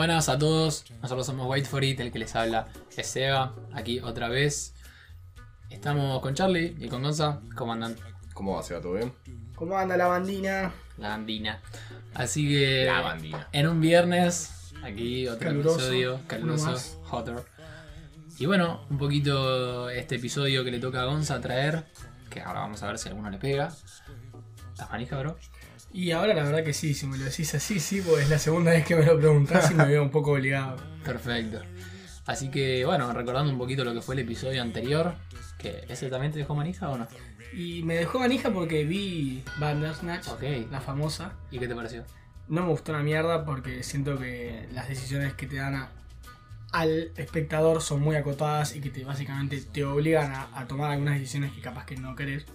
Buenas a todos, nosotros somos Wait for It, el que les habla es Seba, aquí otra vez. Estamos con Charlie y con Gonza, ¿cómo andan? ¿Cómo va? ¿Se va todo bien? ¿Cómo anda la bandina? La bandina. Así que La bandina. en un viernes, aquí otro Caluroso, episodio caluroso, hotter. Y bueno, un poquito este episodio que le toca a Gonza traer, que ahora vamos a ver si alguno le pega. ¿Estás manija, bro? Y ahora la verdad que sí, si me lo decís así, sí, porque es la segunda vez que me lo preguntás y me veo un poco obligado. Perfecto. Así que bueno, recordando un poquito lo que fue el episodio anterior, que ese también te dejó manija o no? Y me dejó manija porque vi Bandersnatch, la famosa. ¿Y qué te pareció? No me gustó una mierda porque siento que las decisiones que te dan a- al espectador son muy acotadas y que te básicamente te obligan a, a tomar algunas decisiones que capaz que no querés.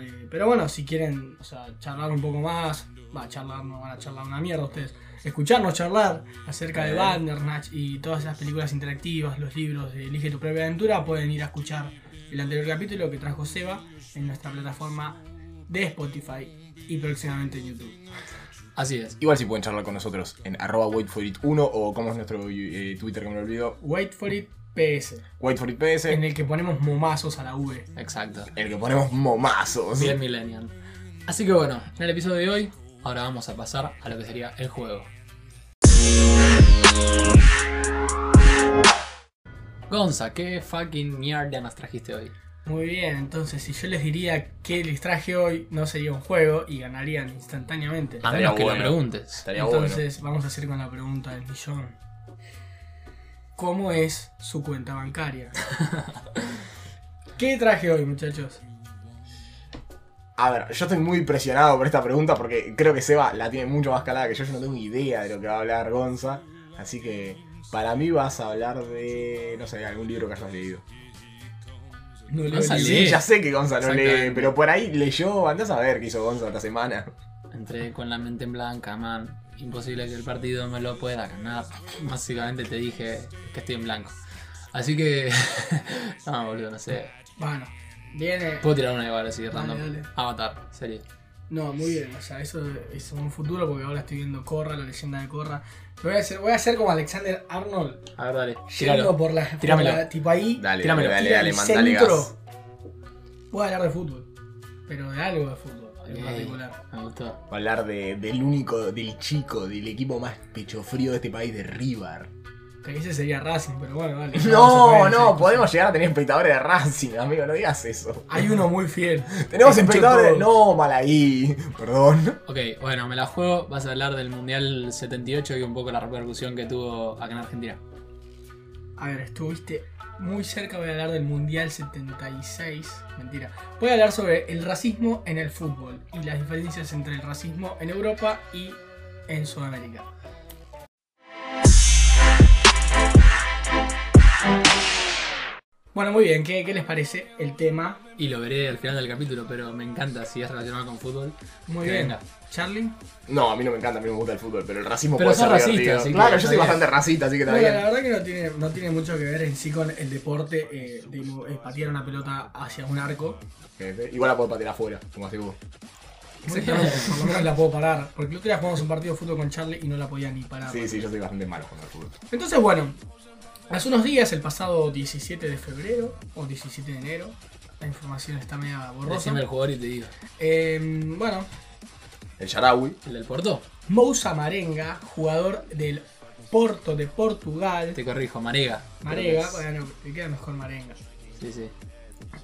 Eh, pero bueno, si quieren o sea, charlar un poco más, va, charlar no van a charlar una mierda ustedes. Escucharnos charlar acerca de Eh. Bandersnatch y todas esas películas interactivas, los libros de Elige tu propia aventura, pueden ir a escuchar el anterior capítulo que trajo Seba en nuestra plataforma de Spotify y próximamente en YouTube. Así es. Igual si pueden charlar con nosotros en arroba waitforit1 o como es nuestro eh, Twitter que me lo olvido, Wait for it PS, en en el que ponemos momazos a la V. Exacto. el que ponemos momazos. Bien Millennial. Así que bueno, en el episodio de hoy, ahora vamos a pasar a lo que sería el juego. Gonza, ¿qué fucking mierda nos trajiste hoy? Muy bien, entonces si yo les diría que les traje hoy, no sería un juego y ganarían instantáneamente. A menos que bueno. lo preguntes. Estaría bueno. Entonces vamos a hacer con la pregunta del millón. ¿Cómo es su cuenta bancaria? ¿Qué traje hoy, muchachos? A ver, yo estoy muy impresionado por esta pregunta porque creo que Seba la tiene mucho más calada que yo. Yo no tengo ni idea de lo que va a hablar Gonza. Así que para mí vas a hablar de, no sé, algún libro que hayas leído. No lo Gonza lee. Sí, ya sé que Gonza no lee, pero por ahí leyó, andás a ver qué hizo Gonza esta semana. Entré con la mente en blanca, man. Imposible que el partido me lo pueda ganar. Básicamente te dije que estoy en blanco. Así que. no, boludo, no sé. Bueno, viene. Puedo tirar una igual así, Dale, random. dale. Avatar, serie. No, muy bien, o sea, eso es un futuro porque ahora estoy viendo Corra, la leyenda de Corra. Voy a hacer, voy a hacer como Alexander Arnold, A ver, dale. yendo Tíralo. por la, por Tíramelo. la- tipo ahí, Dale, Tíramelo. dale, dale. Voy a hablar de fútbol, pero de algo de fútbol en Ok, particular. Me gustó. Va a hablar de- del único, del chico, del equipo más pecho frío de este país, de River. Que ese sería Racing, pero bueno, dale. No, no, ese- podemos llegar a tener espectadores de Racing, amigo, no digas eso. Hay uno muy fiel. Tenemos espectadores de... No, mal ahí, perdón. Ok, bueno, me la juego. Vas a hablar del Mundial 78 y un poco la repercusión que tuvo acá en Argentina. A ver, estuviste muy cerca, voy a hablar del Mundial 76. Mentira. Voy a hablar sobre el racismo en el fútbol y las diferencias entre el racismo en Europa y en Sudamérica. Bueno, muy bien, ¿qué, qué les parece el tema? Y lo veré al final del capítulo, pero me encanta si es relacionado con fútbol. Muy Que bien. venga. Charlie. No, a mí no me encanta, a mí me gusta el fútbol, pero el racismo Pero puede sos ser racista, divertido. así que Claro, yo soy bien. bastante racista, así que Bueno, la verdad que no tiene, no tiene mucho que ver en sí con el deporte eh, de mo- eh, patear una pelota hacia un arco. Igual la puedo patear afuera, como así vos. Exactamente, por lo menos la puedo parar. Porque el otro día jugamos un partido de fútbol con Charlie y no la podía ni parar. Sí, sí, yo soy bastante malo con el fútbol. Entonces, bueno, hace unos días, el pasado 17 de febrero o 17 de enero, la información está media borrosa. Decime el jugador y te digo. Eh, bueno, El Sharawi. ¿El del Porto? Moussa Marenga, jugador del Porto de Portugal. Te corrijo, Marega. Marega, bueno, te queda mejor Marenga. Sí, sí.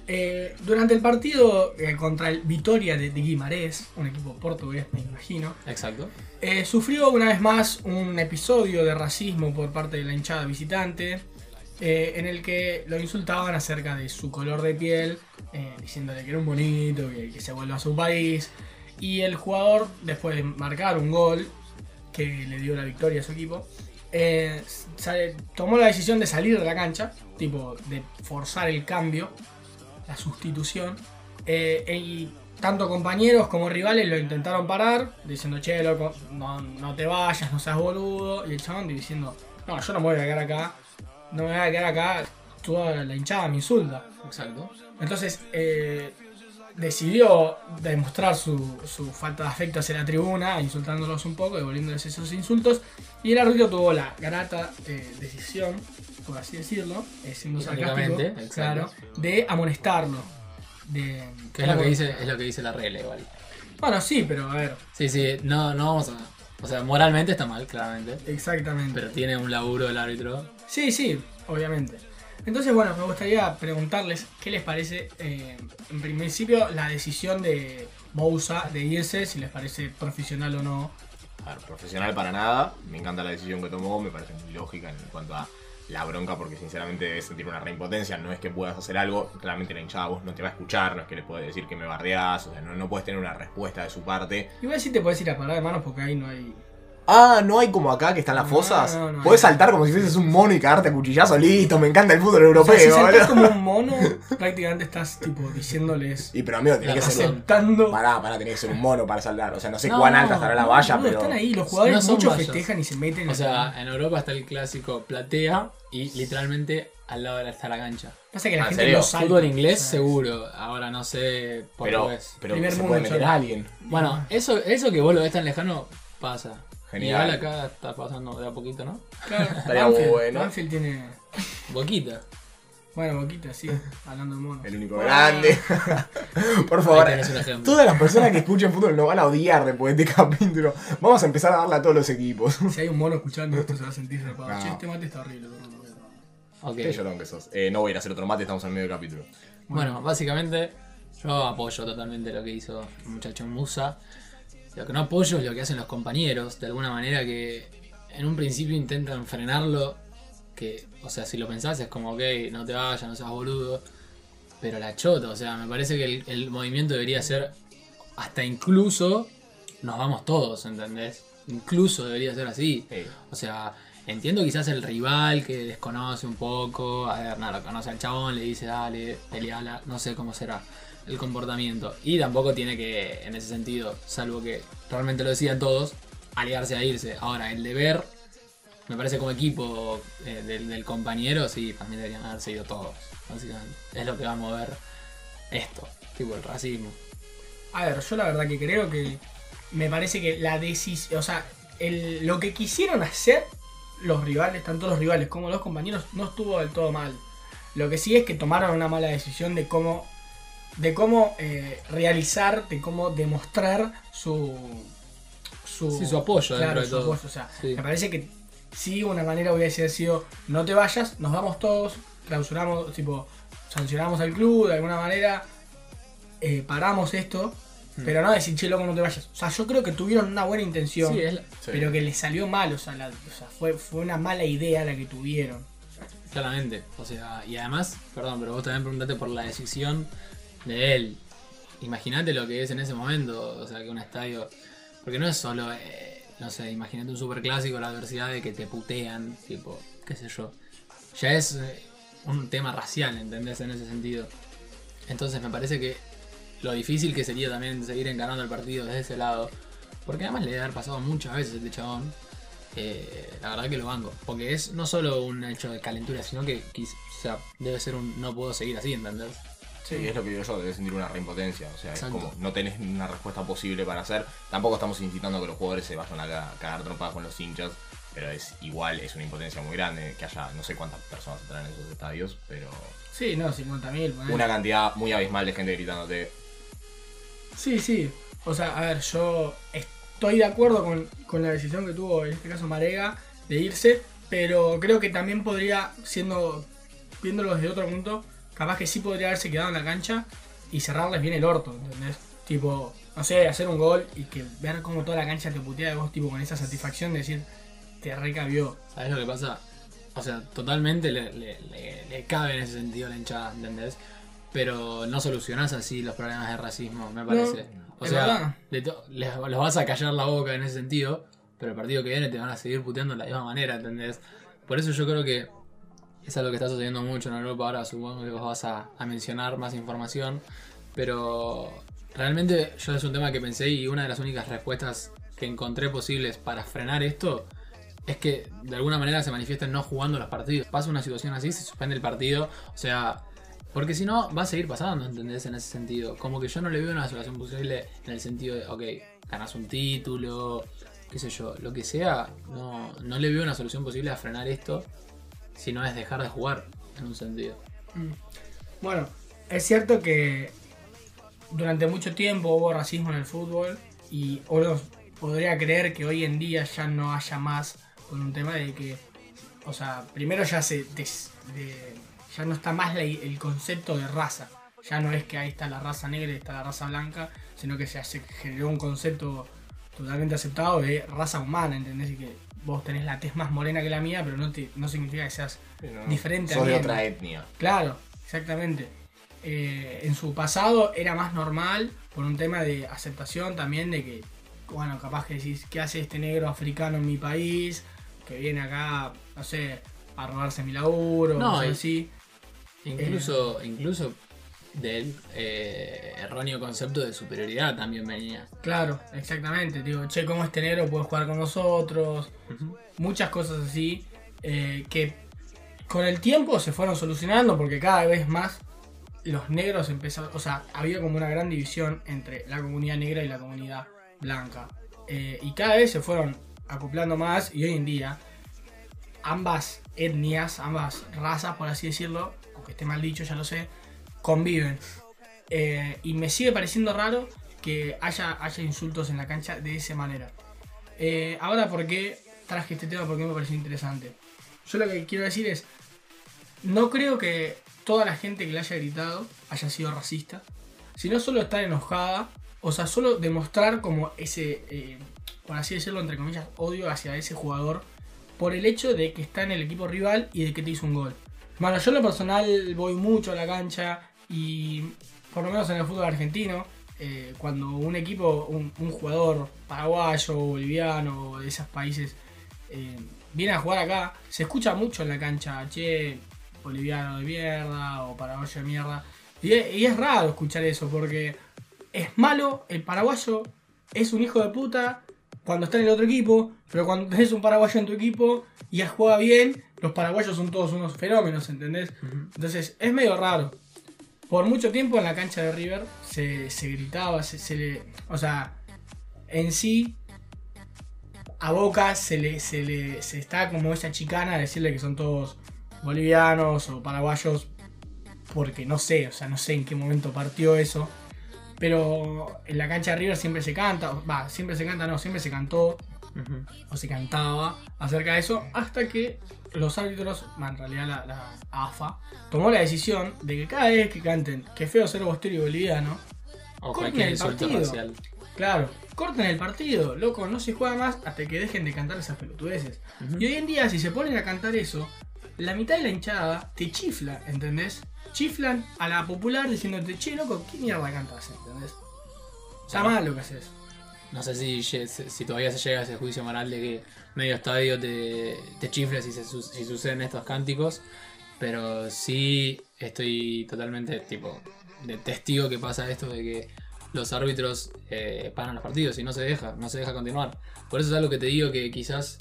Eh, durante el partido eh, contra el Vitoria de, de Guimarães, un equipo portugués, me imagino, Exacto. Eh, sufrió una vez más un episodio de racismo por parte de la hinchada visitante, en el que lo insultaban acerca de su color de piel, diciéndole que era un bonito, que, que se vuelva a su país. Y el jugador, después de marcar un gol que le dio la victoria a su equipo, sale- tomó la decisión de salir de la cancha, tipo de forzar el cambio, la sustitución. eh, y tanto compañeros como rivales lo intentaron parar, diciendo, che, loco, no, no te vayas, no seas boludo. Y el chabón diciendo, no, yo no me voy a quedar acá, no me voy a quedar acá, toda la hinchada me insulta. Exacto. Entonces, eh, decidió demostrar su, su falta de afecto hacia la tribuna, insultándolos un poco, devolviéndoles esos insultos. Y el árbitro tuvo la grata eh, decisión, por así decirlo, eh, siendo sarcástico, claro, de amonestarlo. De, Que es lo que dice, es lo que dice la regla igual. Bueno, sí, pero a ver, Sí, sí, no, no vamos a. O sea, moralmente está mal, claramente. exactamente. Pero tiene un laburo el árbitro. Sí, sí, obviamente. Entonces, bueno, me gustaría preguntarles qué les parece, eh, en principio, la decisión de Bousa de irse, si les parece profesional o no. A ver, profesional para nada. Me encanta la decisión que tomó, me parece muy lógica en cuanto a la bronca, porque sinceramente debes sentir una reimpotencia. No es que puedas hacer algo, claramente la hinchada vos no te va a escuchar, no es que le puedes decir que me bardeás, o sea, no, no puedes tener una respuesta de su parte. Igual sí te puedes ir a parar de manos porque ahí no hay. Ah, no hay como acá que están las No, fosas. no, no Puedes hay. saltar como si fueses un mono y cagarte a cuchillazo, listo, me encanta el fútbol O europeo, sea, si saltás boludo. como un mono, prácticamente estás tipo diciéndoles. Y pero amigo, tenés La que ser un. aceptando. Pará, pará, tenés que ser un mono para saltar. O sea, no sé No, cuán alta estará la valla, pero. Están ahí, los jugadores No son muchos vallas. festejan y se meten. O sea, en Europa está el clásico platea y literalmente al lado de la está la cancha. pasa que la ¿en gente serio? no salta. Fútbol inglés O sea, seguro, ahora no sé Pero, portugués. pero Primer se puede meter a alguien. Bueno, eso, eso que vos lo ves tan lejano pasa. Genial. Igual acá está pasando de a poquito, ¿no? Claro, Estaría bueno. Banfield tiene. Boquita. Bueno, Boquita, sí, hablando de monos. El único grande. Por favor. Todas las personas que escuchen fútbol nos van a odiar después de este capítulo. Vamos a empezar a darle a todos los equipos. Si hay un mono escuchando esto, se va a sentir zarpado. No. Che, este mate está horrible. perdón, perdón. Ok. Qué llorón que sos. Eh, no voy a ir a hacer otro mate, estamos en medio del capítulo. Bueno, básicamente yo apoyo totalmente lo que hizo el muchacho Musa. Lo que no apoyo es lo que hacen los compañeros, de alguna manera que en un principio intentan frenarlo. Que, o sea, si lo pensás es como, ok, no te vayas, no seas boludo. Pero la chota, o sea, me parece que el, el movimiento debería ser hasta incluso nos vamos todos, ¿entendés? Incluso debería ser así. Sí. O sea, entiendo quizás el rival que desconoce un poco. A ver, nada, lo conoce al chabón, le dice, dale, peleala. No sé cómo será el comportamiento. Y tampoco tiene que, en ese sentido, salvo que realmente lo decían todos, aliarse a irse. Ahora, el deber, me parece como equipo eh, del, del compañero, sí, también deberían haberse ido todos. Básicamente. Es lo que va a mover esto, tipo el racismo. A ver, yo la verdad que creo que me parece que la decisión, o sea, lo que quisieron hacer los rivales, tanto los rivales como los compañeros, no estuvo del todo mal. Lo que sí es que tomaron una mala decisión de cómo, de cómo eh, realizar, de cómo demostrar su, su, Sí, su apoyo claro, de su todo. apoyo. O sea, Sí. me parece que sí una manera hubiese sido no te vayas, nos vamos todos, clausuramos, tipo, sancionamos al club de alguna manera, eh, paramos esto, Hmm. pero no decir, che, loco, no te vayas. O sea, yo creo que tuvieron una buena intención, Sí, es la- Sí. pero que les salió mal, o sea, la- o sea, fue, fue una mala idea la que tuvieron. Claramente, o sea, y además, perdón, pero vos también preguntaste por la decisión de él. Imagínate lo que es en ese momento, o sea, que un estadio. Porque no es solo, eh, no sé, imagínate un superclásico, la adversidad de que te putean, tipo, qué sé yo. Ya es eh, un tema racial, ¿entendés? En ese sentido. Entonces me parece que lo difícil que sería también seguir encarando el partido desde ese lado. Porque además le debe haber pasado muchas veces este chabón. eh, la verdad que lo banco. Porque es no solo un hecho de calentura, sino que quiz- o sea, debe ser un no puedo seguir así, ¿entendés? Sí, es lo que digo yo, debes sentir una reimpotencia. O sea, Exacto. es como no tenés una respuesta posible para hacer. Tampoco estamos incitando a que los jugadores se vayan a ca- cagar trompadas con los hinchas. Pero es igual, es una impotencia muy grande que haya no sé cuántas personas entrarán en esos estadios, pero Sí, no, 50.000. ponele. una cantidad muy abismal de gente gritándote. Sí, sí. O sea, a ver, yo estoy de acuerdo con, con la decisión que tuvo en este caso Marega de irse, pero creo que también podría, siendo viéndolo desde otro punto, capaz que sí podría haberse quedado en la cancha y cerrarles bien el orto, ¿entendés? Tipo, no sé, hacer un gol y que ver cómo toda la cancha te putea de vos, tipo, con esa satisfacción de decir, te recabió. ¿Sabes lo que pasa? O sea, totalmente le, le- le- le cabe en ese sentido la hinchada, ¿entendés? Pero no solucionás así los problemas de racismo, me parece. o sea, les, los vas a callar la boca en ese sentido, pero el partido que viene te van a seguir puteando de la misma manera, ¿entendés? Por eso yo creo que es algo que está sucediendo mucho en Europa. Ahora supongo que vos vas a, mencionar más información, pero realmente yo es un tema que pensé y una de las únicas respuestas que encontré posibles para frenar esto es que de alguna manera se manifiesten no jugando los partidos. Pasa una situación así, se suspende el partido. O sea, Porque si no, va a seguir pasando, ¿entendés? En ese sentido. Como que yo no le veo una solución posible en el sentido de, ok, ganas un título, qué sé yo, lo que sea, no, no le veo una solución posible a frenar esto, si no es dejar de jugar, en un sentido. Mm. Bueno, es cierto que durante mucho tiempo hubo racismo en el fútbol y uno podría creer que hoy en día ya no haya más por un tema de que, o sea, primero ya se des- de- ya no está más la- el concepto de raza. Ya no es que ahí está la raza negra y está la raza blanca, sino que ya se generó un concepto totalmente aceptado de raza humana, ¿entendés? Y que vos tenés la tez más morena que la mía, pero no, te, no significa que seas Diferente a Sos de mí, otra ¿no? etnia. Claro, exactamente. Eh, en su pasado era más normal por un tema de aceptación también de que, bueno, capaz que decís, ¿qué hace este negro africano en mi país? Que viene acá, no sé, a robarse mi laburo, No, cosas y- así. Incluso, incluso del eh, erróneo concepto de superioridad también venía. Claro, exactamente. Digo, che, ¿cómo este negro puede jugar con nosotros? Muchas cosas así eh, que con el tiempo se fueron solucionando porque cada vez más los negros empezaron, o sea, había como una gran división entre la comunidad negra y la comunidad blanca. Eh, y cada vez se fueron acoplando más y hoy en día ambas etnias, ambas razas, por así decirlo, aunque esté mal dicho, ya lo sé, conviven. Eh, y me sigue pareciendo raro que haya, haya insultos en la cancha de esa manera. Eh, ahora, ¿por qué traje este tema? Porque me pareció interesante. Yo lo que quiero decir es, no creo que toda la gente que le haya gritado haya sido racista, sino solo estar enojada, o sea, solo demostrar como ese, eh, por así decirlo, entre comillas, odio hacia ese jugador por el hecho de que está en el equipo rival y de que te hizo un gol. Bueno, yo en lo personal voy mucho a la cancha y por lo menos en el fútbol argentino, eh, cuando un equipo, un, un jugador paraguayo, boliviano, de esos países, eh, viene a jugar acá, se escucha mucho en la cancha, che, boliviano de mierda o paraguayo de mierda. Y es, y es raro escuchar eso porque es malo, el paraguayo es un hijo de puta cuando está en el otro equipo, pero cuando tenés un paraguayo en tu equipo y juega bien, los paraguayos son todos unos fenómenos, ¿entendés? Entonces es medio raro. Por mucho tiempo en la cancha de River se, se gritaba, se, se le. O sea, en sí, a Boca se le, se le se está como esa chicana de decirle que son todos bolivianos o paraguayos, porque no sé, o sea, no sé en qué momento partió eso. Pero en la cancha de River siempre se canta, va, siempre se canta, no, siempre se cantó o se cantaba acerca de eso hasta que los árbitros, en realidad la, la AFA, tomó la decisión de que cada vez que canten que feo ser bostero y boliviano, O Corten el partido. racial. claro, corten el partido, loco, no se juega más hasta que dejen de cantar esas pelotudeces. Y hoy en día, si se ponen a cantar eso, la mitad de la hinchada te chifla, ¿entendés? Chiflan a la popular diciéndote, che, loco, ¿qué mierda cantas? ¿Entendés? Está mal lo que haces. No sé si, si todavía se llega a ese juicio moral de que medio estadio te, te si, si suceden estos cánticos. Pero sí estoy totalmente tipo de testigo que pasa esto de que los árbitros eh, paran los partidos y no se deja, no se deja continuar. Por eso es algo que te digo que quizás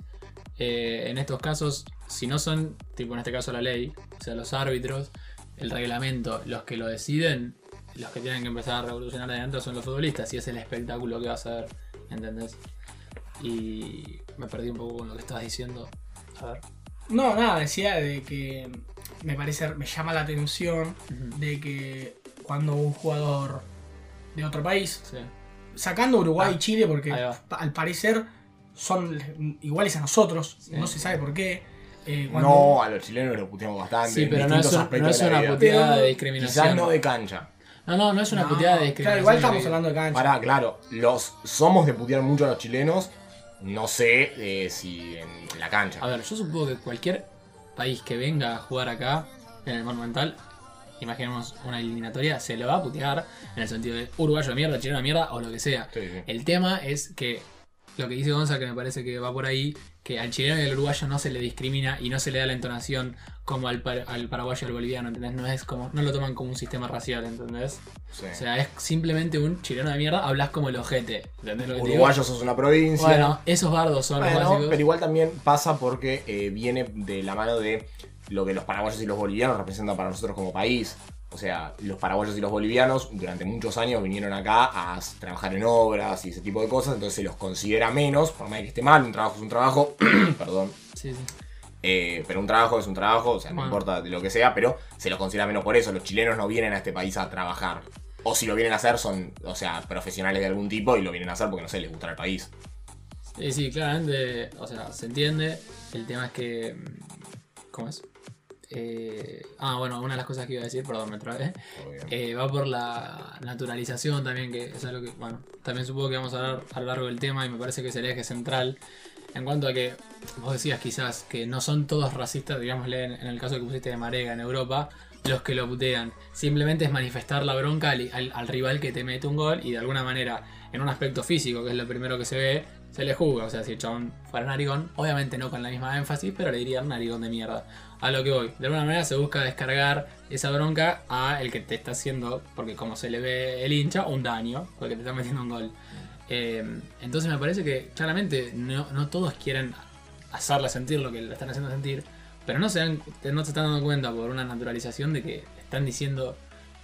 eh, en estos casos, si no son, tipo en este caso la ley, o sea, los árbitros, el reglamento, los que lo deciden, los que tienen que empezar a revolucionar de adentro son los futbolistas y es el espectáculo que vas a ver, ¿entendés? Y me perdí un poco con lo que estabas diciendo. A ver. No, nada, decía de que me parece, me llama la atención de que cuando un jugador de otro país, Sí. sacando Uruguay Ah, y Chile, porque al parecer son iguales a nosotros, Sí. no se sabe por qué. eh, cuando- No, a los chilenos los puteamos bastante. Sí, en pero no es, un- no una puteada de discriminación. Quizás no de cancha. No, no, no es una No, puteada de Claro, igual estamos hablando de cancha. Pará, claro, los somos de putear mucho a los chilenos. No sé eh, si en la cancha. A ver, yo supongo que cualquier país que venga a jugar acá, en el Monumental, imaginemos una eliminatoria, se lo va a putear en el sentido de uruguayo de mierda, chileno de mierda o lo que sea. Sí, sí. El tema es que lo que dice Gonza, que me parece que va por ahí, que al chileno y al uruguayo no se le discrimina y no se le da la entonación como al, par- al paraguayo y al boliviano, ¿entendés? No es como, no lo toman como un sistema racial, ¿entendés? Sí. O sea, es simplemente un chileno de mierda, hablas como el ojete, ¿entendés lo que sos una provincia. Bueno, esos bardos son los Bueno, básicos. pero igual también pasa porque eh, viene de la mano de lo que los paraguayos y los bolivianos representan para nosotros como país. O sea, los paraguayos y los bolivianos durante muchos años vinieron acá a trabajar en obras y ese tipo de cosas, entonces se los considera menos, por más que esté mal, un trabajo es un trabajo, perdón, Sí, sí. eh, pero un trabajo es un trabajo, o sea, no importa de lo que sea, pero se los considera menos por eso. Los chilenos no vienen a este país a trabajar. O si lo vienen a hacer son, o sea, profesionales de algún tipo y lo vienen a hacer porque, no sé, les gusta el país. Sí, sí, claramente, o sea, se entiende. El tema es que. mm, ¿Cómo es? Eh, ah, bueno, una de las cosas que iba a decir, perdón, me trabé. Eh, va por la naturalización también, que es algo que, bueno, también supongo que vamos a hablar a lo largo del tema y me parece que es el eje central. En cuanto a que, vos decías quizás que no son todos racistas, digámosle en, en el caso que pusiste de Marega en Europa, los que lo putean. Simplemente es manifestar la bronca al, al- al rival que te mete un gol y de alguna manera, en un aspecto físico, que es lo primero que se ve, se le juzga. O sea, si el chabón fuera narigón, obviamente no con la misma énfasis, pero le dirían narigón de mierda. A lo que voy. De alguna manera se busca descargar esa bronca a el que te está haciendo, porque como se le ve el hincha, un daño, porque te está metiendo un gol. Eh, entonces me parece que claramente no, no todos quieren hacerle sentir lo que le están haciendo sentir, pero no se, dan- no se están dando cuenta por una naturalización de que están diciendo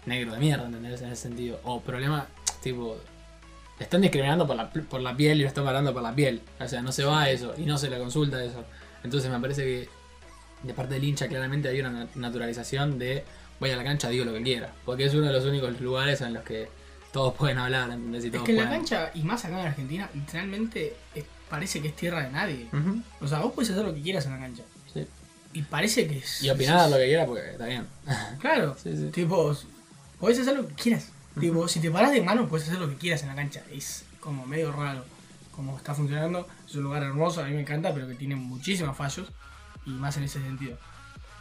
negro de mierda, ¿entendés? En ese sentido. O problema, tipo, están discriminando por la, por la piel y lo están parando por la piel. O sea, no se va a eso y no se le consulta eso. Entonces me parece que de parte del hincha claramente hay una nat- naturalización de voy a la cancha, digo lo que quiera. Porque es uno de los únicos lugares en los que todos pueden hablar, ¿entendés? Y Es todos que en la cancha, y más acá en Argentina, literalmente es- parece que es tierra de nadie. O sea, vos puedes hacer lo que quieras en la cancha. sí. Y parece que es. Y opinar lo que quiera porque está bien. Claro. Sí, sí. Tipo, podés hacer lo que quieras. Tipo, si te paras de mano, puedes hacer lo que quieras en la cancha. Es como medio raro como está funcionando. Es un lugar hermoso, a mí me encanta, pero que tiene muchísimos fallos. Y más en ese sentido.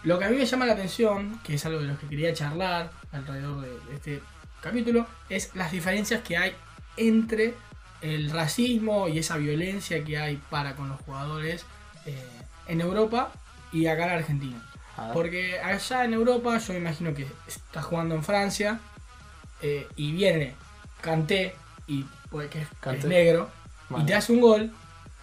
Lo que a mí me llama la atención, que es algo de lo que quería charlar alrededor de este capítulo, es las diferencias que hay entre el racismo y esa violencia que hay para con los jugadores eh, en Europa y acá en Argentina. Porque allá en Europa, yo me imagino que está jugando en Francia eh, y viene Kanté, y, pues, que es, Kanté. es negro, Bueno, y te hace un gol.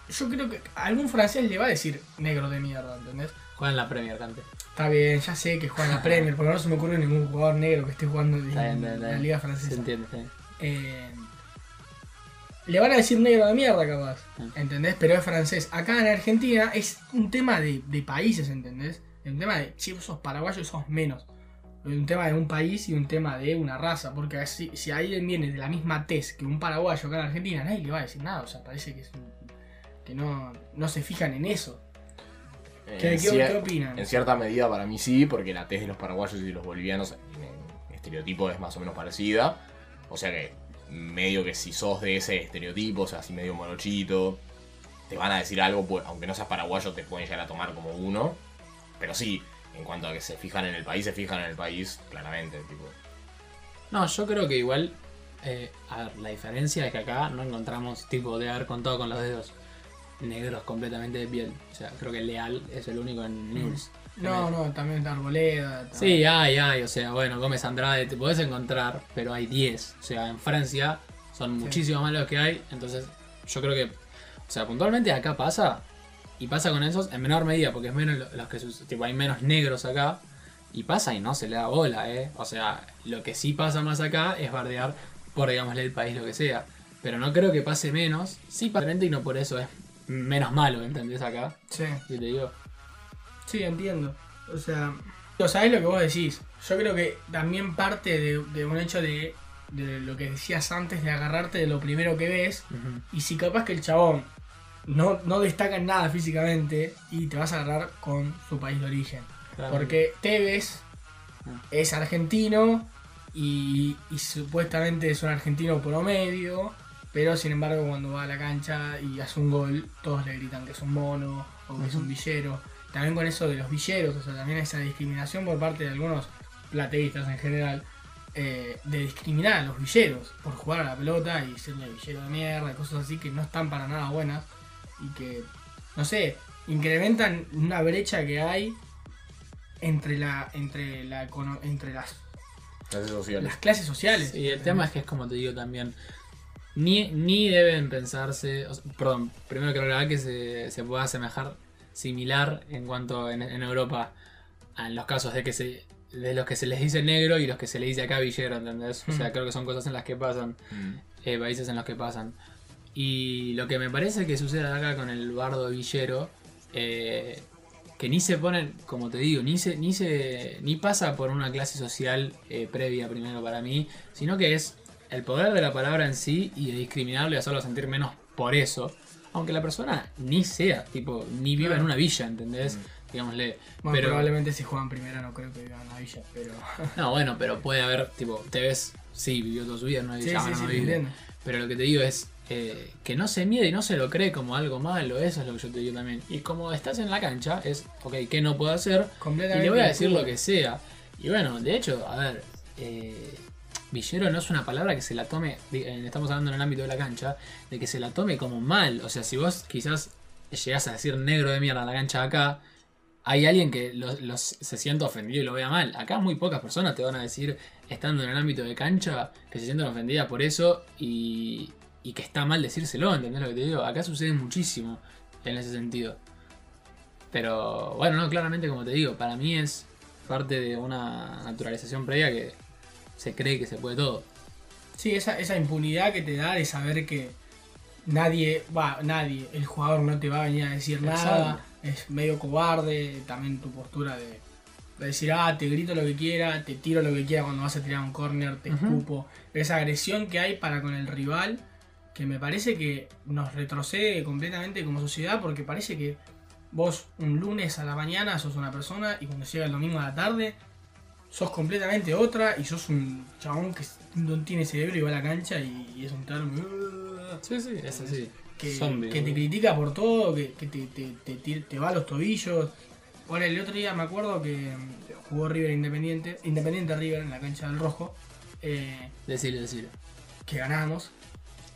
Yo creo que algún francés le va a decir negro de mierda, ¿entendés? Juega en la Premier, Cante. Está bien, ya sé que juega en la Premier, porque no se me ocurre ningún jugador negro que esté jugando en bien, la. Liga Se Francesa. entiende, bien. Eh, le van a decir negro de mierda, capaz. ¿Entendés? Pero es francés. Acá en Argentina es un tema de, de países, ¿entendés? Es un tema de si vos sos paraguayo sos menos. Es un tema de un país y un tema de una raza. Porque así, si alguien viene de la misma tez que un paraguayo acá en Argentina, nadie le va a decir nada. O sea, parece que, es un- que no, no se fijan en eso. ¿Qué, En qué- cier- qué opinan? En cierta medida para mí sí, porque la tez de los paraguayos y de los bolivianos en estereotipo es más o menos parecida. O sea que medio que si sos de ese estereotipo, o sea, así medio morochito, te van a decir algo, pues, aunque no seas paraguayo, te pueden llegar a tomar como uno. Pero sí, en cuanto a que se fijan en el país, se fijan en el país, claramente, tipo. No, yo creo que igual. eh, a ver, la diferencia es que acá no encontramos tipo de haber contado con los dedos negros completamente de piel. O sea, creo que Leal es el único en News. No, no, también está Arboleda. Sí, hay, hay. O sea, bueno, Gómez Andrade te podés encontrar, pero hay 10. O sea, en Francia son muchísimos más los que hay. Entonces, yo creo que. O sea, puntualmente acá pasa. Y pasa con esos en menor medida, porque es menos lo- los que tipo, hay menos negros acá. Y pasa y no se le da bola, ¿eh? O sea, lo que sí pasa más acá es bardear por, digámosle, el país, lo que sea. Pero no creo que pase menos. Sí, probablemente y no por eso es menos malo, ¿entendés? Acá. Sí. Si te digo. Sí, entiendo. O sea, o sabés lo que vos decís. Yo creo que también parte de, de un hecho de, de lo que decías antes, de agarrarte de lo primero que ves. Y si capaz que el chabón no, no destaca en nada físicamente, y te vas a agarrar con su país de origen. Claramente. Porque Tevez Ah. es argentino y, y supuestamente es un argentino promedio, pero sin embargo cuando va a la cancha y hace un gol, todos le gritan que es un mono o que es un villero. También con eso de los villeros, o sea, también esa discriminación por parte de algunos plateístas en general, eh, de discriminar a los villeros por jugar a la pelota y serle villero de mierda y cosas así que no están para nada buenas y que, no sé, incrementan una brecha que hay entre la entre la entre las, Clases sociales. las clases sociales. Y el tema es que es como te digo también. Ni, ni deben pensarse. o sea, perdón, primero quiero aclarar que se, se pueda asemejar similar en cuanto en, en Europa a los casos de que se, de los que se les dice negro y los que se les dice acá villero, ¿entendés? O sea, Mm. creo que son cosas en las que pasan, eh, países en los que pasan. Y lo que me parece que sucede acá con el bardo villero, eh, que ni se ponen, como te digo, ni se, ni se, ni pasa por una clase social eh, previa primero para mí, sino que es el poder de la palabra en sí y de discriminarlo y hacerlo sentir menos por eso. Aunque la persona ni sea, tipo, ni viva en una villa, ¿entendés? Digámosle. Bueno, pero, probablemente si juegan primera no creo que vivan en la villa, pero. no, bueno, pero puede haber, tipo, te ves, sí, vivió toda su vida en una sí, villa, sí, ahora sí, no vive. entiendo. Pero lo que te digo es eh, que no se mide y no se lo cree como algo malo, eso es lo que yo te digo también. Y como estás en la cancha, es, ok, ¿qué no puedo hacer? Y le voy a de decir lo que sea. Y bueno, de hecho, a ver, eh, villero no es una palabra que se la tome, eh, estamos hablando en el ámbito de la cancha, de que se la tome como mal. O sea, si vos quizás llegás a decir negro de mierda en la cancha acá, hay alguien que se sienta ofendido y lo vea mal. Acá muy pocas personas te van a decir, estando en el ámbito de cancha, que se sienten ofendidas por eso y, y que está mal decírselo, ¿entendés lo que te digo? Acá sucede muchísimo en ese sentido. Pero bueno, no, claramente como te digo, para mí es parte de una naturalización previa que se cree que se puede todo. Sí, esa, esa impunidad que te da de saber que nadie, va, nadie, el jugador no te va a venir a decir nada, es medio cobarde, también tu postura de, de decir, ah, te grito lo que quiera, te tiro lo que quiera cuando vas a tirar un corner, te escupo, esa agresión que hay para con el rival, que me parece que nos retrocede completamente como sociedad, porque parece que vos un lunes a la mañana sos una persona y cuando llega el domingo a la tarde sos completamente otra y sos un chabón que no tiene cerebro y va a la cancha y, y es un termo Sí, sí, es así. que, Zombie, que te critica por todo, que, que te, te, te, te- va a los tobillos. Bueno, el otro día me acuerdo que mm, jugó River Independiente, Independiente River en la cancha del Rojo, eh, Decirle, decirle. que ganamos.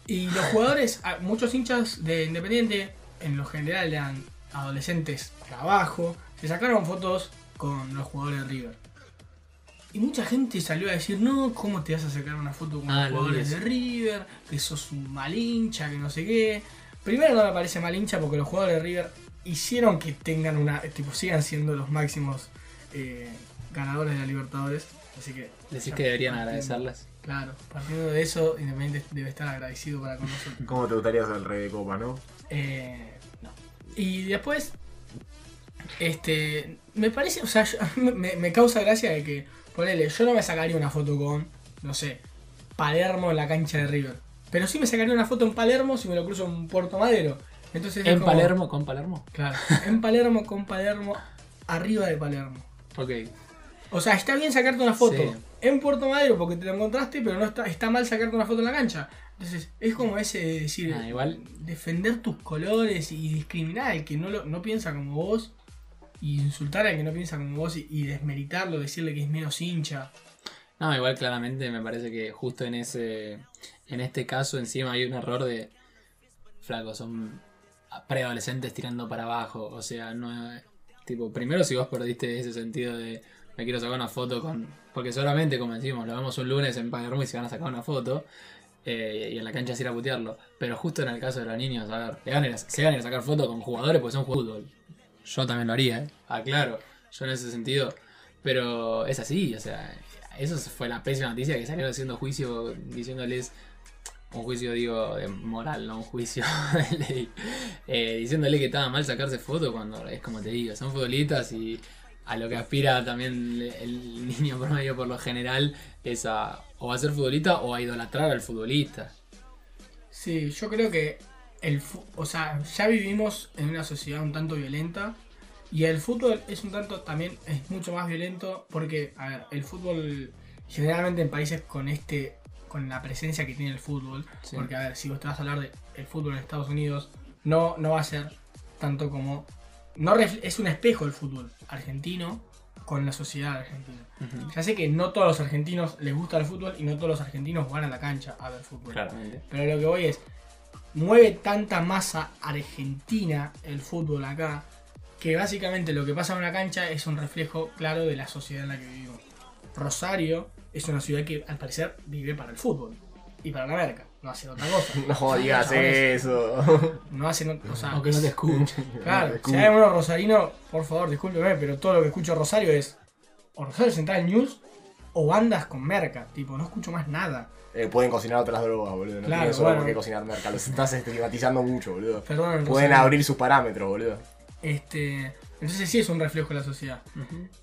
Y los jugadores, muchos hinchas de Independiente, en lo general eran adolescentes abajo, se sacaron fotos con los jugadores de River. Y mucha gente salió a decir, no, ¿cómo te vas a sacar una foto con Ah, los jugadores de River? Que sos un mal hincha, que no sé qué. Primero no me parece mal hincha porque los jugadores de River hicieron que tengan una, tipo, sigan siendo los máximos eh, ganadores de la Libertadores. Así que... Decís que deberían agradecerles. Claro, partiendo de eso, Independiente debe estar agradecido para con nosotros. ¿Cómo te gustaría ser el rey de copa, no? Eh, no. Y después, este, me parece, o sea, yo- me, me causa gracia de que, ponele, yo no me sacaría una foto con, no sé, Palermo en la cancha de River. Pero sí me sacaría una foto en Palermo si me lo cruzo en Puerto Madero. Entonces es En como- Palermo, con Palermo. Claro, en Palermo con Palermo, arriba de Palermo. Ok. O sea, está bien sacarte una foto Sí. en Puerto Madero porque te lo encontraste, pero no está, está mal sacarte una foto en la cancha. Entonces, es como ese de decir, Ah, igual. defender tus colores y discriminar al que no, lo, no piensa como vos, y insultar al que no piensa como vos y, desmeritarlo, decirle que es menos hincha. No, igual claramente me parece que justo en ese. En este caso encima hay un error de. Flaco, son preadolescentes tirando para abajo. O sea, no Tipo, primero si vos perdiste ese sentido de. Me quiero sacar una foto con. Porque solamente, como decimos, lo vemos un lunes en Palermo y se van a sacar una foto. eh, y en la cancha es ir a putearlo. Pero justo en el caso de los niños, a ver, se van a sacar fotos con jugadores porque son jugadores. Yo también lo haría, ¿eh? Ah, claro. Yo en ese sentido. Pero es así, o sea, eso fue la pésima noticia que salieron haciendo juicio diciéndoles, un juicio digo de moral, no un juicio de ley, eh, diciéndole que estaba mal sacarse fotos cuando es como te digo, son futbolistas y a lo que aspira también el niño promedio por lo general es a o a ser futbolista o a idolatrar al futbolista. Sí, yo creo que el o sea, ya vivimos en una sociedad un tanto violenta y el fútbol es un tanto también es mucho más violento porque a ver, el fútbol generalmente en países con este con la presencia que tiene el fútbol, Sí. porque a ver, si vos te vas a hablar de el fútbol en Estados Unidos, no no va a ser tanto como no es un espejo el fútbol argentino con la sociedad argentina. Ujú, Ya sé que no todos los argentinos les gusta el fútbol y no todos los argentinos van a la cancha a ver fútbol. Claramente. Pero lo que voy es, mueve tanta masa argentina el fútbol acá, que básicamente lo que pasa en una cancha es un reflejo claro de la sociedad en la que vivimos. Rosario es una ciudad que al parecer vive para el fútbol y para la merca, no hace otra cosa. No digas Chavales, eso. No hacen, o sea, Aunque no te escuche. Claro, si hay alguno rosarino, por favor, discúlpeme, pero todo lo que escucho Rosario es o Rosario Central News o bandas con merca. Tipo, no escucho más nada. Eh, pueden cocinar otras drogas, boludo. No Claro, tienen solo bueno. por qué cocinar merca. Los estás estigmatizando mucho, boludo. Perdón, Pueden Rosario. abrir sus parámetros, boludo. Este, entonces sí es un reflejo de la sociedad.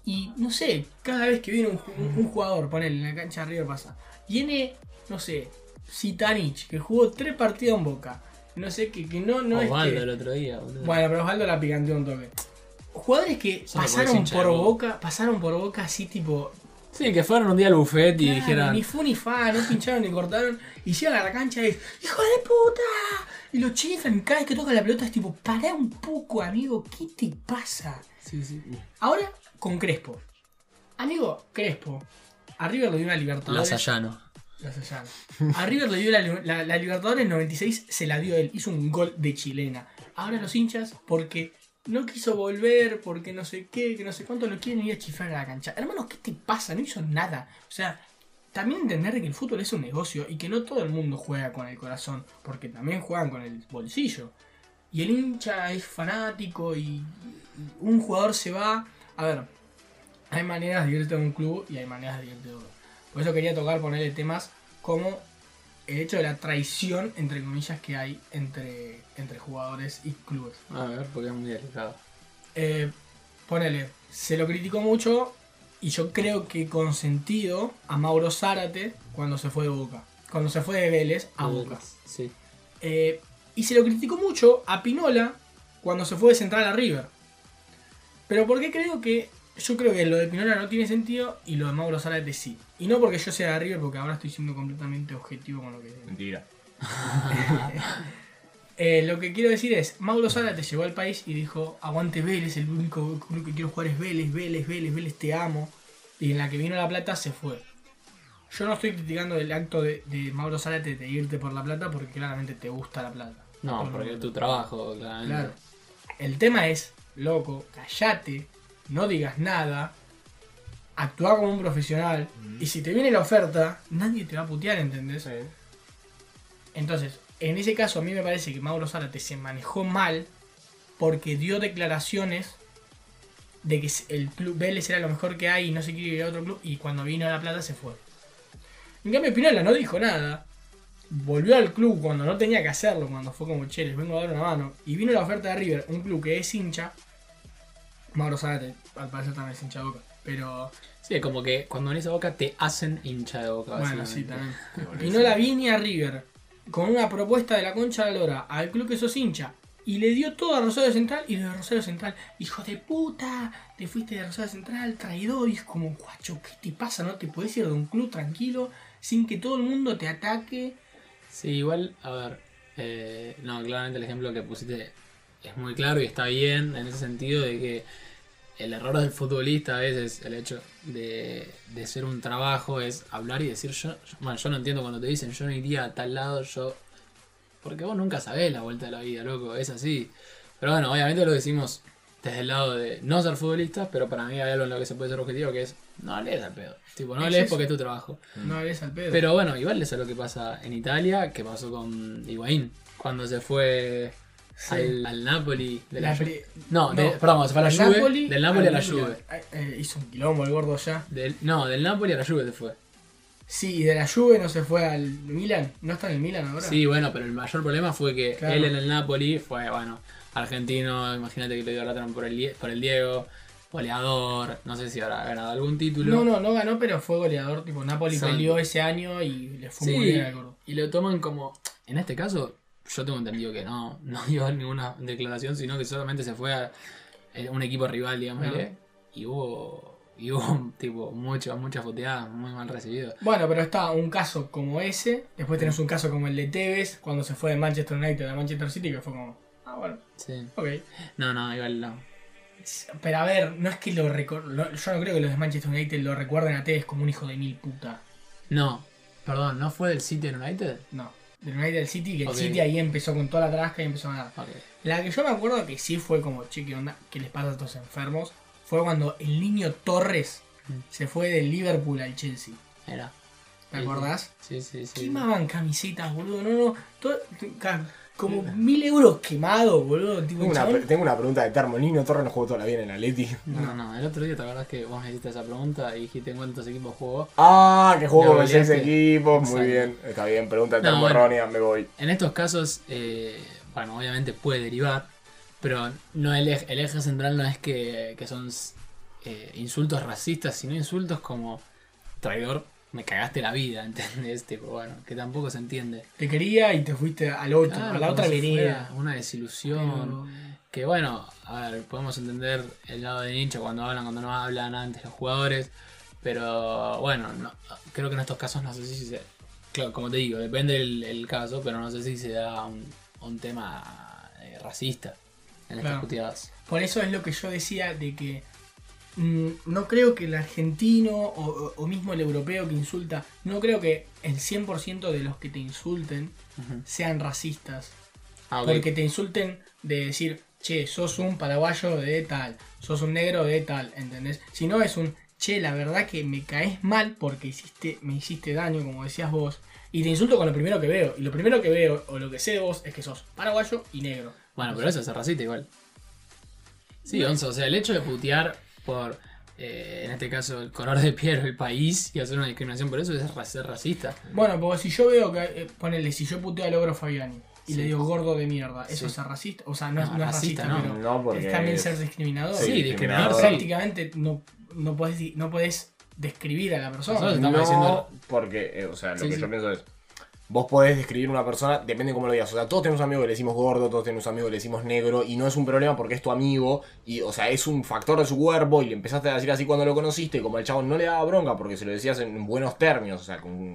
Y no sé, cada vez que viene un, un- un jugador, ponele en la cancha de River pasa, viene, no sé, Zitanich, que jugó tres partidos en Boca. No sé, que, que no, no es Osvaldo que... el otro día, boludo. Bueno, pero Osvaldo la picanteó un toque. Jugadores que es pasaron por boca, pasaron por boca así tipo. Sí, que fueron un día al buffet y claro, dijeron. Ni fu ni fa, no pincharon ni cortaron. Y llegan a la cancha y es ¡Hijo de puta! Y lo chiflan, cada vez que toca la pelota es tipo, pará un poco, amigo, ¿qué te pasa? Sí, sí. Ahora con Crespo. Amigo, Crespo. A River le dio una Libertadores. Lasallano. Lasallano. A River le dio la, la- la Libertadores 96, se la dio él. Hizo un gol de chilena. Ahora los hinchas, porque no quiso volver, porque no sé qué, que no sé cuánto, lo quieren ir a chiflar a la cancha. Hermano, ¿qué te pasa? No hizo nada. O sea, también entender que el fútbol es un negocio y que no todo el mundo juega con el corazón, porque también juegan con el bolsillo. Y el hincha es fanático y un jugador se va. A ver, hay maneras de irte a un club y hay maneras de irte a otro. Por eso quería tocar, ponerle temas como el hecho de la traición, entre comillas, que hay entre, entre jugadores y clubes. A ver, porque es muy delicado. Eh, ponele, se lo criticó mucho y yo creo que con sentido a Mauro Zárate cuando se fue de Boca. Cuando se fue de Vélez a Boca. Sí. Eh, y se lo criticó mucho a Pinola cuando se fue de Central a River. Pero porque creo que. Yo creo que lo de Pinola no tiene sentido y lo de Mauro Zárate sí. Y no porque yo sea de River, porque ahora estoy siendo completamente objetivo con lo que. Mentira. Eh, lo que quiero decir es, Mauro Zárate llegó al país y dijo, aguante Vélez, el único club que quiero jugar es Vélez, Vélez, Vélez, Vélez, te amo. Y en la que vino La Plata se fue. Yo no estoy criticando el acto de, de Mauro Zárate de irte por La Plata porque claramente te gusta La Plata. No, Por- porque es tu trabajo, claramente. Claro. El tema es, loco, callate, no digas nada, actúa como un profesional y si te viene la oferta, nadie te va a putear, ¿entendés? Entonces, en ese caso a mí me parece que Mauro Zárate se manejó mal porque dio declaraciones de que el club Vélez era lo mejor que hay y no se quiere ir a otro club y cuando vino a La Plata se fue. En cambio Pinola no dijo nada, volvió al club cuando no tenía que hacerlo, cuando fue como, che, les vengo a dar una mano, y vino la oferta de River, un club que es hincha, Mauro Zárate al parecer también es hincha de boca, pero Sí, es como que cuando venís a Boca te hacen hincha de Boca. bueno, sí, también. Pinola viene a River con una propuesta de la concha de la lora al club que sos hincha y le dio todo a Rosario Central y de Rosario Central, hijo de puta, te fuiste de Rosario Central, traidor, y es como, guacho, ¿qué te pasa? No te puedes ir de un club tranquilo sin que todo el mundo te ataque. Sí, igual, a ver. eh, no, claramente el ejemplo que pusiste es muy claro y está bien en ese sentido de que el error del futbolista a veces, el hecho de, de ser un trabajo, es hablar y decir yo, yo- bueno, yo no entiendo cuando te dicen yo no iría a tal lado, yo... Porque vos nunca sabés la vuelta de la vida, loco, es así. Pero bueno, obviamente lo decimos desde el lado de no ser futbolistas, pero para mí hay algo en lo que se puede ser objetivo que es no lees al pedo. Tipo, no Es lees porque es tu trabajo. No eres al pedo. Pero bueno, igual es lo que pasa en Italia, que pasó con Higuaín, cuando se fue Sí. al, al Napoli de la, La Ju- pri- No, de- no, perdón, se fue a la Juve, Napoli del Napoli a la Juve. Eh, hizo un quilombo el gordo ya. Del- no, del Napoli a la Juve se fue. Sí, y de la Juve no se fue al Milan. ¿No está en el Milan ahora? Sí, bueno, pero el mayor problema fue que Claro. él en el Napoli fue, bueno, argentino, imagínate que lo idolatran por el, por el Diego, goleador, no sé si habrá ganado algún título. No, no, no ganó, pero fue goleador. Tipo, Napoli peleó ese año y le fue muy bien al gordo. y lo toman como. En este caso, yo tengo entendido que no, no dio ninguna declaración, sino que solamente se fue a eh, un equipo rival, digamos, y hubo. Y hubo tipo muchas, muchas foteadas, muy mal recibido. Bueno, pero está un caso como ese. Después tenés un caso como el de Tevez, cuando se fue de Manchester United a Manchester City, que fue como. Ah, bueno, Sí. ok. No, no, igual no. Pero a ver, no es que lo recuerden. Yo no creo que los de Manchester United lo recuerden a Tevez como un hijo de mil puta. No, perdón, ¿no fue del City United? No. Del United al City, que el. City ahí empezó con toda la trasca y empezó a ganar. La que yo me acuerdo que sí fue como, che, ¿qué onda? ¿Qué les pasa a estos enfermos? Fue cuando el niño Torres Mm. se fue del Liverpool al Chelsea. Era. ¿Te Sí, acordás? Sí, sí, sí. Quemaban camisetas, boludo. No, no. todo- como mil euros quemados, boludo. Tipo, Tengo una, chabón- tengo una pregunta de Termo. Nino Torres no jugó toda la vida en el Atleti. No, no, el otro día te acordás que vos me hiciste esa pregunta y dijiste en cuántos equipos jugó. Ah, que jugó con seis equipos. Muy Exacto. bien. Está bien. Pregunta de No, Termo bueno. errónea. Me voy. En estos casos, eh, bueno, obviamente puede derivar, pero no el, eje, el eje central no es que, que son eh, insultos racistas, sino insultos como traidor, me cagaste la vida, ¿entendés? Tipo, bueno, que tampoco se entiende. Te quería y te fuiste al otro, Claro, a la otra vereda. Una desilusión. Que bueno, a ver, podemos entender el lado de hincha cuando hablan, cuando no hablan antes los jugadores. Pero bueno, no- creo que en estos casos no sé si se. Claro, como te digo, depende del el caso, pero no sé si se da un, un tema eh, racista en estas Claro. puteadas. Por eso es lo que yo decía de que no creo que el argentino o, mismo el europeo que insulta, no creo que el 100% de los que te insulten sean racistas. Ah. Porque te insulten de decir, che, sos un paraguayo de tal, sos un negro de tal, ¿entendés? Si no es un, che, la verdad que me caes mal porque hiciste, me hiciste daño, como decías vos, y te insulto con lo primero que veo. Y lo primero que veo, o lo que sé de vos, es que sos paraguayo y negro. Bueno, pero eso es racista igual. Sí, Gonzo, o sea, el hecho de putear por, eh, en este caso, el color de piel o el país y hacer una discriminación por eso es ser racista. Bueno, porque si yo veo que, eh, ponele, si yo puteo a Logro Fabiani y Sí. le digo gordo de mierda, ¿eso Sí. es racista? O sea, no, es- No, no es racista racista, no. pero No, porque es también es- ser discriminador. Sí, discriminador, prácticamente no, no, podés, no podés describir a la persona. No, estamos diciendo- porque, eh, o sea, lo Sí, que sí. yo pienso es. Vos podés describir una persona, depende de cómo lo digas. O sea, todos tenemos amigos que le decimos gordo, todos tenemos amigos que le decimos negro, y no es un problema porque es tu amigo, y, o sea, es un factor de su cuerpo, y le empezaste a decir así cuando lo conociste, y como el chavo no le daba bronca porque se lo decías en buenos términos, o sea, con,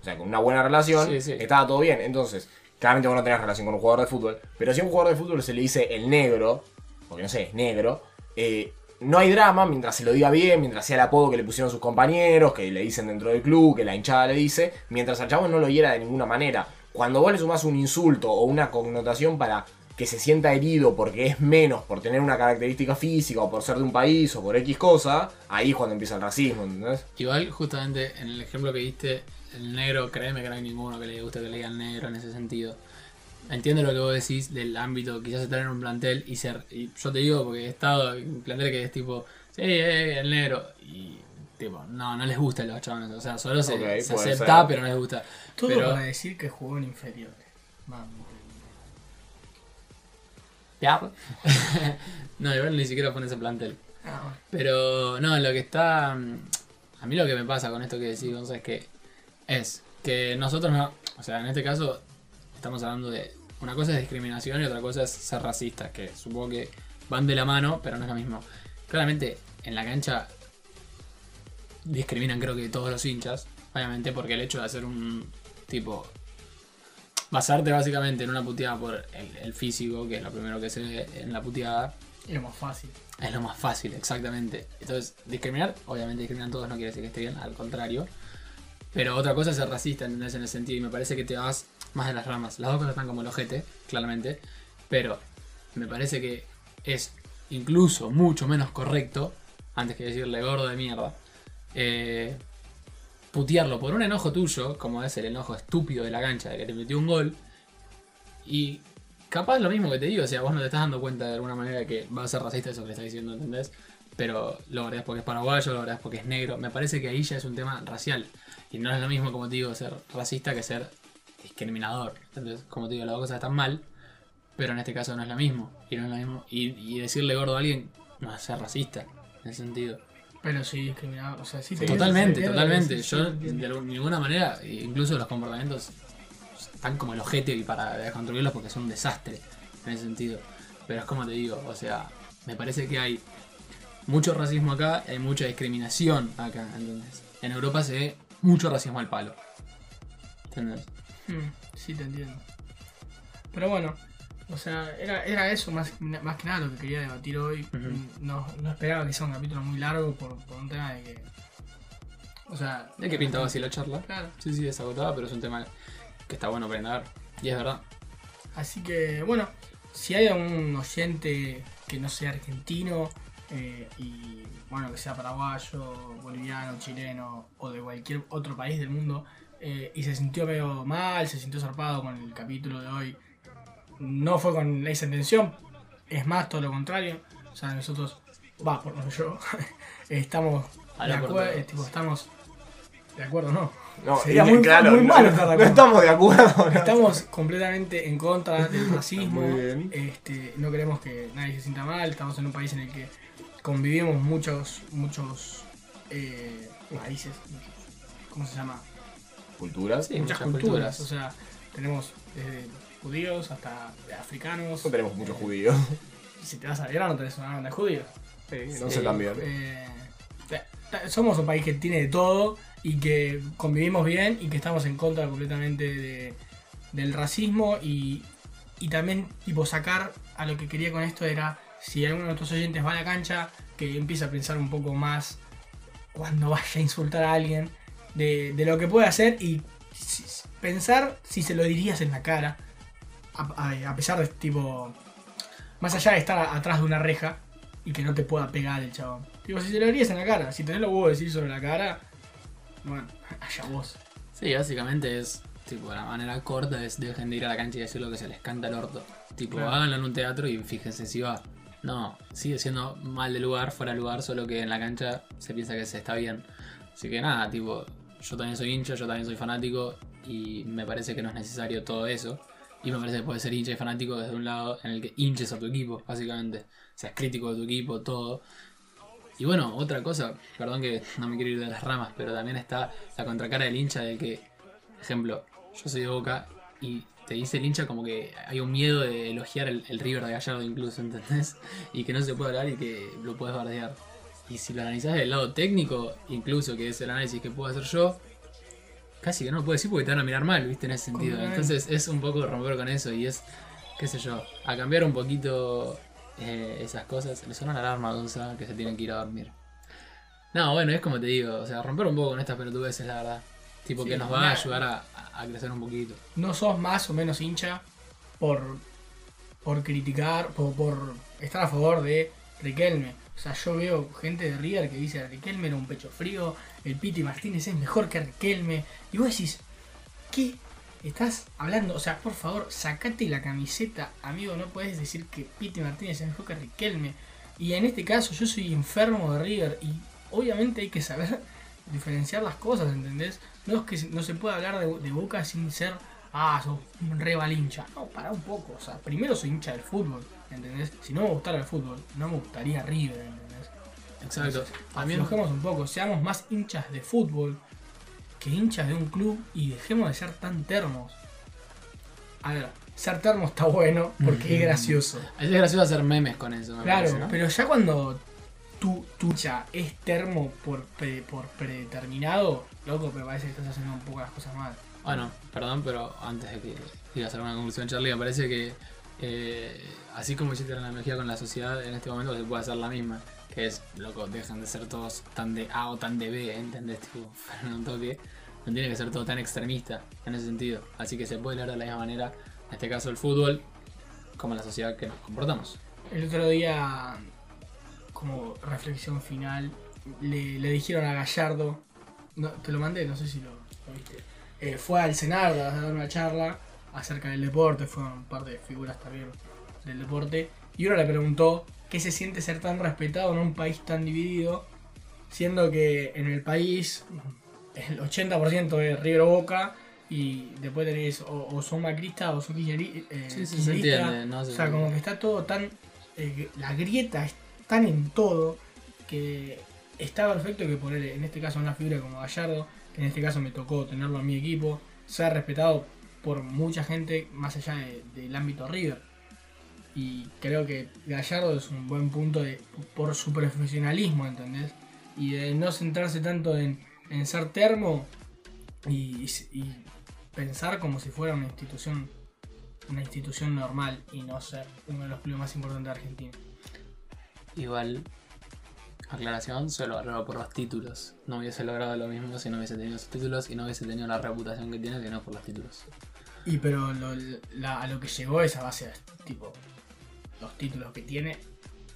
o sea, con una buena relación, Sí, sí. estaba todo bien. Entonces, claramente vos no tenés relación con un jugador de fútbol, pero si a un jugador de fútbol se le dice el negro, porque no sé, es negro, eh, no hay drama mientras se lo diga bien, mientras sea el apodo que le pusieron sus compañeros, que le dicen dentro del club, que la hinchada le dice, mientras al chavo no lo hiera de ninguna manera. Cuando vos le sumás un insulto o una connotación para que se sienta herido porque es menos por tener una característica física o por ser de un país o por X cosa, ahí es cuando empieza el racismo, ¿entendés? Igual, justamente en el ejemplo que diste, el negro, créeme que no hay ninguno que le guste que le digan negro en ese sentido. Entiendo lo que vos decís del ámbito, quizás estar en un plantel y ser. Y yo te digo porque he estado en un plantel que es tipo, sí, eh, el negro. Y tipo, no, no les gusta los chavales. O sea, solo se, acepta, ser. pero no les gusta. Todo pero, para decir que jugó en inferiores. Vamos. Ya. no, igual ni siquiera fue en ese plantel. Ah, bueno. Pero no, lo que está. mm, A mí lo que me pasa con esto que decís, Gonza, es que. Es que nosotros no. O sea, en este caso, estamos hablando de. Una cosa es discriminación y otra cosa es ser racista, que supongo que van de la mano, pero no es lo mismo. Claramente, en la cancha discriminan, creo que todos los hinchas, obviamente, porque el hecho de hacer un tipo. Basarte básicamente en una puteada por el, el físico, que es lo primero que se ve en la puteada, Es lo más fácil. es lo más fácil, exactamente. Entonces, discriminar, obviamente discriminan todos, no quiere decir que esté bien, al contrario. Pero otra cosa es ser racista, ¿entendés? En el sentido, y me parece que te vas más de las ramas. Las dos cosas están como el ojete, claramente. Pero me parece que es incluso mucho menos correcto, antes que decirle gordo de mierda, eh, putearlo por un enojo tuyo, como es el enojo estúpido de la cancha de que te metió un gol. Y capaz lo mismo que te digo, o sea, vos no te estás dando cuenta de alguna manera que va a ser racista eso que le estás diciendo, ¿entendés? Pero lo agregas porque es paraguayo, lo agregas porque es negro. Me parece que ahí ya es un tema racial. Y no es lo mismo, como te digo, ser racista que ser discriminador. Entonces, como te digo, las dos cosas están mal, pero en este caso no es lo mismo. Y no es lo mismo. Y, y decirle gordo a alguien no es ser racista, en ese sentido. Pero sí discriminado. O sea, sí te Totalmente, totalmente. Yo de ninguna manera, incluso los comportamientos están como el ojete y para desconstruirlos porque son un desastre en ese sentido. Pero es como te digo, o sea, me parece que hay mucho racismo acá, hay mucha discriminación acá, ¿entendés? En Europa se ve mucho racismo al palo. ¿Entendés? Mm, sí, te entiendo. Pero bueno, o sea, era, era eso más, más que nada lo que quería debatir hoy. No, no esperaba que sea un capítulo muy largo por, por un tema de que. O sea. ¿De qué pintaba así la charla? Claro. Sí, sí, es agotada, pero es un tema que está bueno aprender. Y es verdad. Así que, bueno, si hay algún oyente que no sea argentino eh, y, bueno, que sea paraguayo, boliviano, chileno o de cualquier otro país del mundo eh, y se sintió medio mal, se sintió zarpado con el capítulo de hoy, no fue con esa intención, es más todo lo contrario. O sea, nosotros, va, por lo yo, estamos de Habla por acuerdo, tipo, estamos de acuerdo, no. No, Sería muy- claro, muy no- malo estar de No acuerdo. estamos de acuerdo. ¿no? Estamos completamente en contra del racismo. Este, no queremos que nadie se sienta mal. Estamos en un país en el que convivimos muchos, muchos eh, países. ¿Cómo se llama? Culturas. Sí. muchas muchas culturas. culturas. O sea, tenemos desde judíos hasta africanos. No tenemos muchos judíos. Si te vas a no tenés una banda de judíos. no sé también. Eh, somos un país que tiene de todo y que convivimos bien y que estamos en contra completamente de- del racismo y, y también tipo sacar a lo que quería con esto era si alguno de nuestros oyentes va a la cancha que empiece a pensar un poco más cuando vaya a insultar a alguien de, de lo que puede hacer y pensar si se lo dirías en la cara a, a- a pesar de tipo más allá de estar atrás de una reja y que no te pueda pegar el chabón. Digo, si se lo dirías en la cara, si tenés los huevos de decir sobre la cara, bueno, allá vos. Sí, básicamente es, tipo, la manera corta es dejen de ir a la cancha y decir lo que se les canta el orto. Tipo, Claro. háganlo en un teatro y fíjense si va. No, sigue siendo mal de lugar, fuera de lugar, solo que en la cancha se piensa que se está bien. Así que nada, tipo, yo también soy hincha, yo también soy fanático y me parece que no es necesario todo eso. Y me parece que puedes ser hincha y fanático desde un lado en el que hinches a tu equipo, básicamente. Seas crítico de tu equipo, todo. Y bueno, otra cosa, perdón que no me quiero ir de las ramas, pero también está la contracara del hincha de que, ejemplo, yo soy de Boca y te dice el hincha como que hay un miedo de elogiar el, el River de Gallardo incluso, ¿entendés? Y que no se puede hablar y que lo puedes bardear. Y si lo analizás del lado técnico, incluso que es el análisis que puedo hacer yo, casi que no lo puedo decir porque te van a mirar mal, ¿viste? En ese sentido. Entonces es un poco romper con eso y es, qué sé yo, a cambiar un poquito eh, esas cosas. Le suena la alarma a Gonza que se tienen que ir a dormir. No, bueno, es como te digo, o sea, romper un poco con estas pelotudeces, la verdad. Tipo Sí, que nos va a ayudar a, a crecer un poquito. No sos más o menos hincha por, por criticar, por, por estar a favor de Riquelme. O sea, yo veo gente de River que dice Riquelme era un pecho frío, el Piti Martínez es mejor que Riquelme. Y vos decís, ¿qué estás hablando? O sea, por favor, sacate la camiseta, amigo, no puedes decir que Piti Martínez es mejor que Riquelme. Y en este caso yo soy enfermo de River y obviamente hay que saber diferenciar las cosas, ¿entendés? No es que no se puede hablar de, Boca sin ser, ah, sos un re hincha. No, para un poco. O sea, primero soy hincha del fútbol, ¿entendés? Si no me gustara el fútbol, no me gustaría River, ¿entendés? Exacto. También, aflojemos un poco, seamos más hinchas de fútbol que hinchas de un club y dejemos de ser tan termos. A ver, ser termo está bueno porque es gracioso. es gracioso hacer memes con eso, me Claro, parece, ¿no? pero ya cuando tu, tu hincha es termo por, pre- por predeterminado, loco, me parece que estás haciendo un poco las cosas mal. Bueno, perdón, pero antes de que digas alguna conclusión, Charlie, me parece que eh, así como hiciste la analogía con la sociedad, en este momento se puede hacer la misma. Que es, loco, dejan de ser todos tan de A o tan de B, ¿entendés? Tipo, un toque. No tiene que ser todo tan extremista en ese sentido. Así que se puede leer de la misma manera, en este caso el fútbol, como la sociedad que nos comportamos. El otro día, como reflexión final, le, dijeron a Gallardo, te lo mandé, no sé si lo, viste, Eh, fue al Senado a dar una charla acerca del deporte, fueron un par de figuras también del deporte, y uno le preguntó qué se siente ser tan respetado en un país tan dividido, siendo que en el país el 80% es River Boca, y después tenés o, o son macristas o son kirchneristas. eh, Sí, sí, se kirchneristas. entiende, ¿no? Se O sea, como que está todo tan. eh, la grieta es tan en todo que está perfecto que poner, en este caso, una figura como Gallardo, que en este caso me tocó tenerlo en mi equipo, sea respetado por mucha gente más allá de- del ámbito River. Y creo que Gallardo es un buen punto de, por su profesionalismo, ¿entendés? Y de no centrarse tanto en, en ser termo y, pensar como si fuera una institución una institución normal y no ser uno de los clubes más importantes de Argentina. Igual, aclaración, solo logrado por los títulos. No hubiese logrado lo mismo si no hubiese tenido esos títulos y no hubiese tenido la reputación que tiene si no por los títulos. Y pero lo- a lo que llegó es a base tipo los títulos que tiene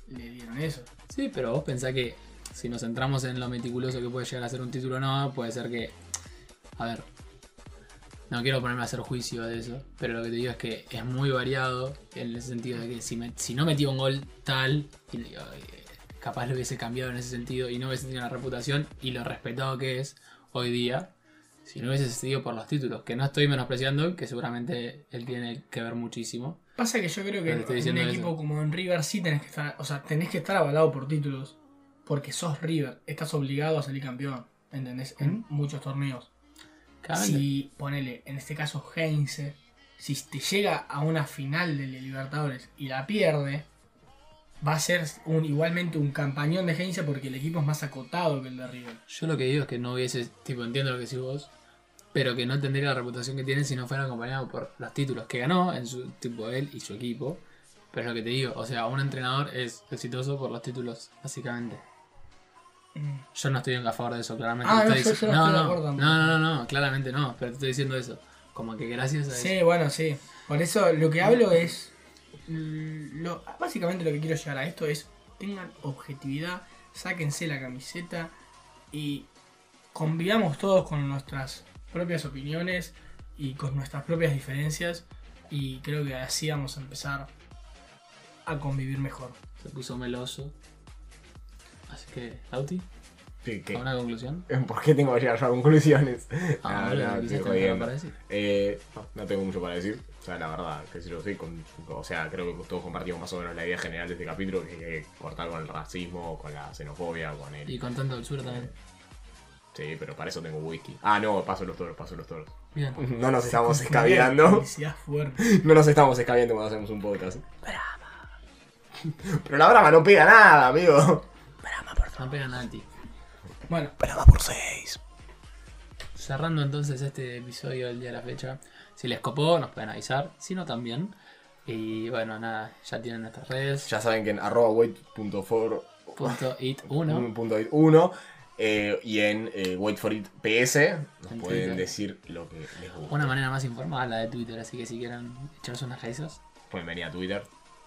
le dieron eso. Sí, pero vos pensás que si nos centramos en lo meticuloso que puede llegar a ser un título o no, puede ser que. A ver. No quiero ponerme a hacer juicio de eso, pero lo que te digo es que es muy variado en el sentido de que si, me- si no metía un gol tal, eh, capaz lo hubiese cambiado en ese sentido y no hubiese tenido la reputación y lo respetado que es hoy día, si no hubiese sido por los títulos, que no estoy menospreciando, que seguramente él tiene que ver muchísimo. Pasa que yo creo que en un equipo eso. como en River sí tenés que estar, o sea, tenés que estar avalado por títulos, porque sos River, estás obligado a salir campeón, ¿entendés? En muchos torneos. Claramente. Si, ponele, en este caso Heinze, si te llega a una final de Libertadores y la pierde, va a ser un, igualmente un campañón de Heinze porque el equipo es más acotado que el de River. Yo lo que digo es que no hubiese, tipo, entiendo lo que decís vos, pero que no tendría la reputación que tiene si no fuera acompañado por los títulos que ganó en su tipo él y su equipo. Pero es lo que te digo, o sea, un entrenador es exitoso por los títulos, básicamente. Yo no estoy en a favor de eso, claramente. Ah, no, estoy yo- yo dic- no no, estoy no, claramente no, pero te estoy diciendo eso. Como que gracias a eso. Sí, bueno, sí. Por eso lo que hablo es. mm, Lo, básicamente lo que quiero llegar a esto es. Tengan objetividad, sáquense la camiseta y convivamos todos con nuestras propias opiniones y con nuestras propias diferencias. Y creo que así vamos a empezar a convivir mejor. Se puso meloso. Así que, Lauti, Sí, ¿qué? ¿alguna conclusión? ¿Por qué tengo que llegar yo a conclusiones? Ah, No, no, jodiendo. para decir. Eh, no, no tengo mucho para decir. O sea, la verdad, que si lo sé, con, o sea, creo que todos compartimos más o menos la idea general de este capítulo, que hay que cortar con el racismo, con la xenofobia, con el... Y con tanta dulzura también. Sí, pero para eso tengo whisky. Ah, no, paso los toros, paso los toros. Bien. No nos estamos escabeando. fuerte. No nos estamos escabeando cuando hacemos un podcast. Pero la brama no pega nada, amigo. No pegan a ti. Bueno, Brama por 6. Cerrando entonces este episodio del día de la fecha. Si les copó, nos pueden avisar. Si no, también. Y bueno, nada, ya tienen nuestras redes. Ya saben que en arroba wait.for Punto it 1. eh, y en eh, Wait for It PS nos En pueden Twitter. decir lo que les gusta. Una manera más informal, la de Twitter. Así que si quieren echarse unas risas. Pueden venir a Twitter.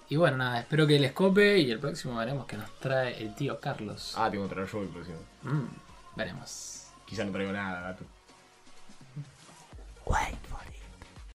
Y bueno, nada, espero que les cope. Y el próximo veremos que nos trae el tío Carlos. Ah, tengo que traer yo el próximo. Mm, veremos. Quizá no traigo nada, gato. Wait